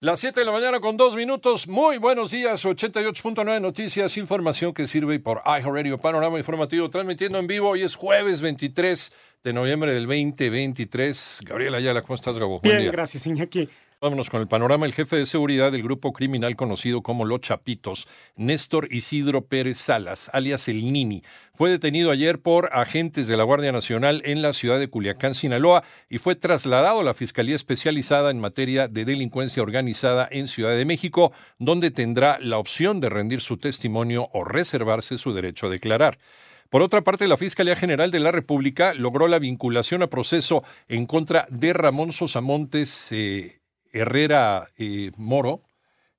Las 7 de la mañana con dos minutos. Muy buenos días. 88.9 Noticias, información que sirve por iHeartRadio Panorama Informativo, transmitiendo en vivo. Hoy es jueves 23 de noviembre del 2023. Gabriela Ayala, ¿cómo estás, Gabo? Bien, gracias, Iñaki. Vámonos con el panorama. El jefe de seguridad del grupo criminal conocido como Los Chapitos, Néstor Isidro Pérez Salas, alias El Nini, fue detenido ayer por agentes de la Guardia Nacional en la ciudad de Culiacán, Sinaloa, y fue trasladado a la Fiscalía Especializada en materia de delincuencia organizada en Ciudad de México, donde tendrá la opción de rendir su testimonio o reservarse su derecho a declarar. Por otra parte, la Fiscalía General de la República logró la vinculación a proceso en contra de Ramón Sosamontes, eh, Herrera Moro,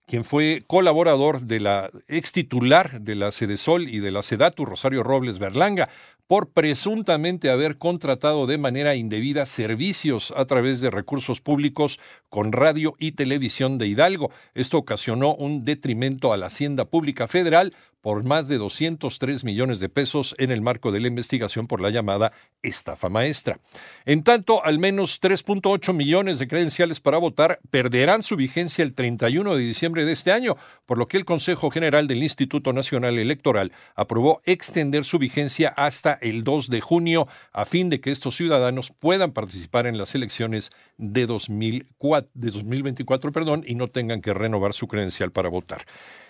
quien fue colaborador de la ex titular de la Sedesol y de la Sedatu, Rosario Robles Berlanga, por presuntamente haber contratado de manera indebida servicios a través de recursos públicos con radio y televisión de Hidalgo. Esto ocasionó un detrimento a la Hacienda Pública Federal por más de 203 millones de pesos en el marco de la investigación por la llamada estafa maestra. En tanto, al menos 3.8 millones de credenciales para votar perderán su vigencia el 31 de diciembre de este año, por lo que el Consejo General del Instituto Nacional Electoral aprobó extender su vigencia hasta el 2 de junio a fin de que estos ciudadanos puedan participar en las elecciones de, 2004, de 2024 perdón, y no tengan que renovar su credencial para votar.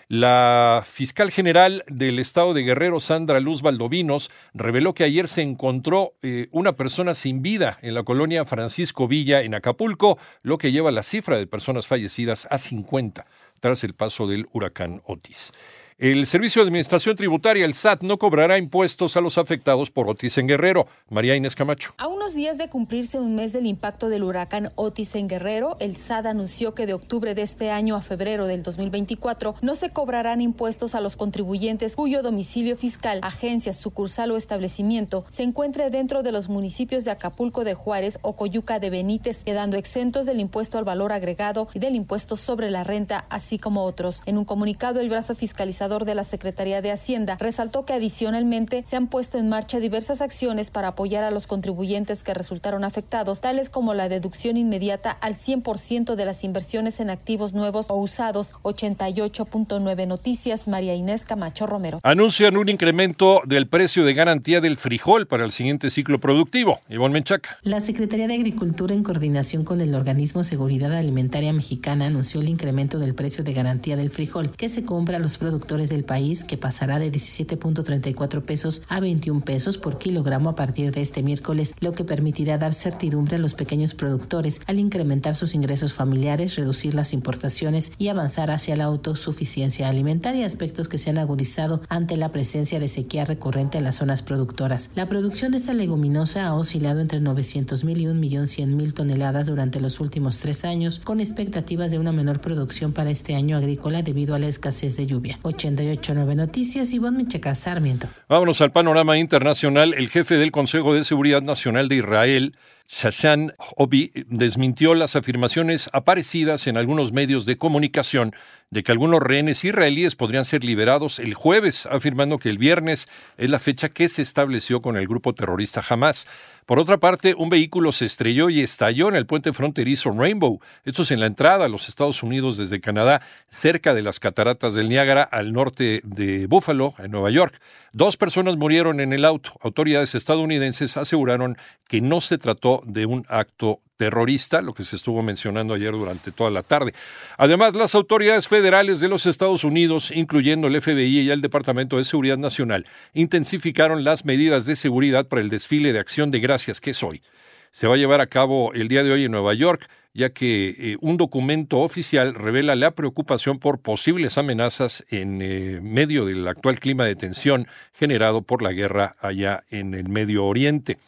La fiscal general del estado de Guerrero, Sandra Luz Valdovinos, reveló que ayer se encontró eh, una persona sin vida en la colonia Francisco Villa, en Acapulco, lo que lleva la cifra de personas fallecidas a 50 tras el paso del huracán Otis. El Servicio de Administración Tributaria, el SAT, no cobrará impuestos a los afectados por Otis en Guerrero. María Inés Camacho. A unos días de cumplirse un mes del impacto del huracán Otis en Guerrero, el SAT anunció que de octubre de este año a febrero del 2024 no se cobrarán impuestos a los contribuyentes cuyo domicilio fiscal, agencia, sucursal o establecimiento se encuentre dentro de los municipios de Acapulco de Juárez o Coyuca de Benítez, quedando exentos del impuesto al valor agregado y del impuesto sobre la renta, así como otros. En un comunicado, el brazo de la Secretaría de Hacienda, resaltó que adicionalmente se han puesto en marcha diversas acciones para apoyar a los contribuyentes que resultaron afectados, tales como la deducción inmediata al 100% de las inversiones en activos nuevos o usados. 88.9 Noticias, María Inés Camacho Romero. Anuncian un incremento del precio de garantía del frijol para el siguiente ciclo productivo. Ivonne Menchaca. La Secretaría de Agricultura, en coordinación con el organismo Seguridad Alimentaria Mexicana, anunció el incremento del precio de garantía del frijol que se compra a los productores del país, que pasará de 17.34 pesos a 21 pesos por kilogramo a partir de este miércoles, lo que permitirá dar certidumbre a los pequeños productores al incrementar sus ingresos familiares, reducir las importaciones y avanzar hacia la autosuficiencia alimentaria, aspectos que se han agudizado ante la presencia de sequía recurrente en las zonas productoras. La producción de esta leguminosa ha oscilado entre 900 mil y 1.100.000 toneladas durante los últimos tres años, con expectativas de una menor producción para este año agrícola debido a la escasez de lluvia. 889 Noticias, Sarmiento. Vámonos al panorama internacional. El jefe del Consejo de Seguridad Nacional de Israel, Shashan Obi, desmintió las afirmaciones aparecidas en algunos medios de comunicación de que algunos rehenes israelíes podrían ser liberados el jueves, afirmando que el viernes es la fecha que se estableció con el grupo terrorista Hamas. Por otra parte, un vehículo se estrelló y estalló en el puente fronterizo Rainbow. Esto es en la entrada a los Estados Unidos desde Canadá, cerca de las cataratas del Niágara, al norte de Buffalo, en Nueva York. Dos personas murieron en el auto. Autoridades estadounidenses aseguraron que no se trató de un acto terrorista, lo que se estuvo mencionando ayer durante toda la tarde. Además, las autoridades federales de los Estados Unidos, incluyendo el FBI y el Departamento de Seguridad Nacional, intensificaron las medidas de seguridad para el desfile de acción de gracias que es hoy. Se va a llevar a cabo el día de hoy en Nueva York, ya que eh, un documento oficial revela la preocupación por posibles amenazas en eh, medio del actual clima de tensión generado por la guerra allá en el Medio Oriente.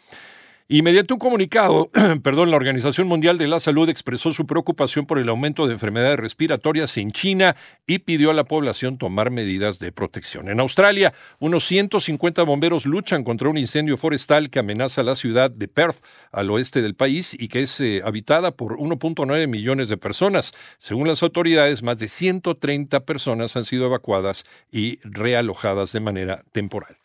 Y mediante un comunicado, perdón, la Organización Mundial de la Salud expresó su preocupación por el aumento de enfermedades respiratorias en China y pidió a la población tomar medidas de protección. En Australia, unos 150 bomberos luchan contra un incendio forestal que amenaza la ciudad de Perth, al oeste del país, y que es eh, habitada por 1.9 millones de personas. Según las autoridades, más de 130 personas han sido evacuadas y realojadas de manera temporal.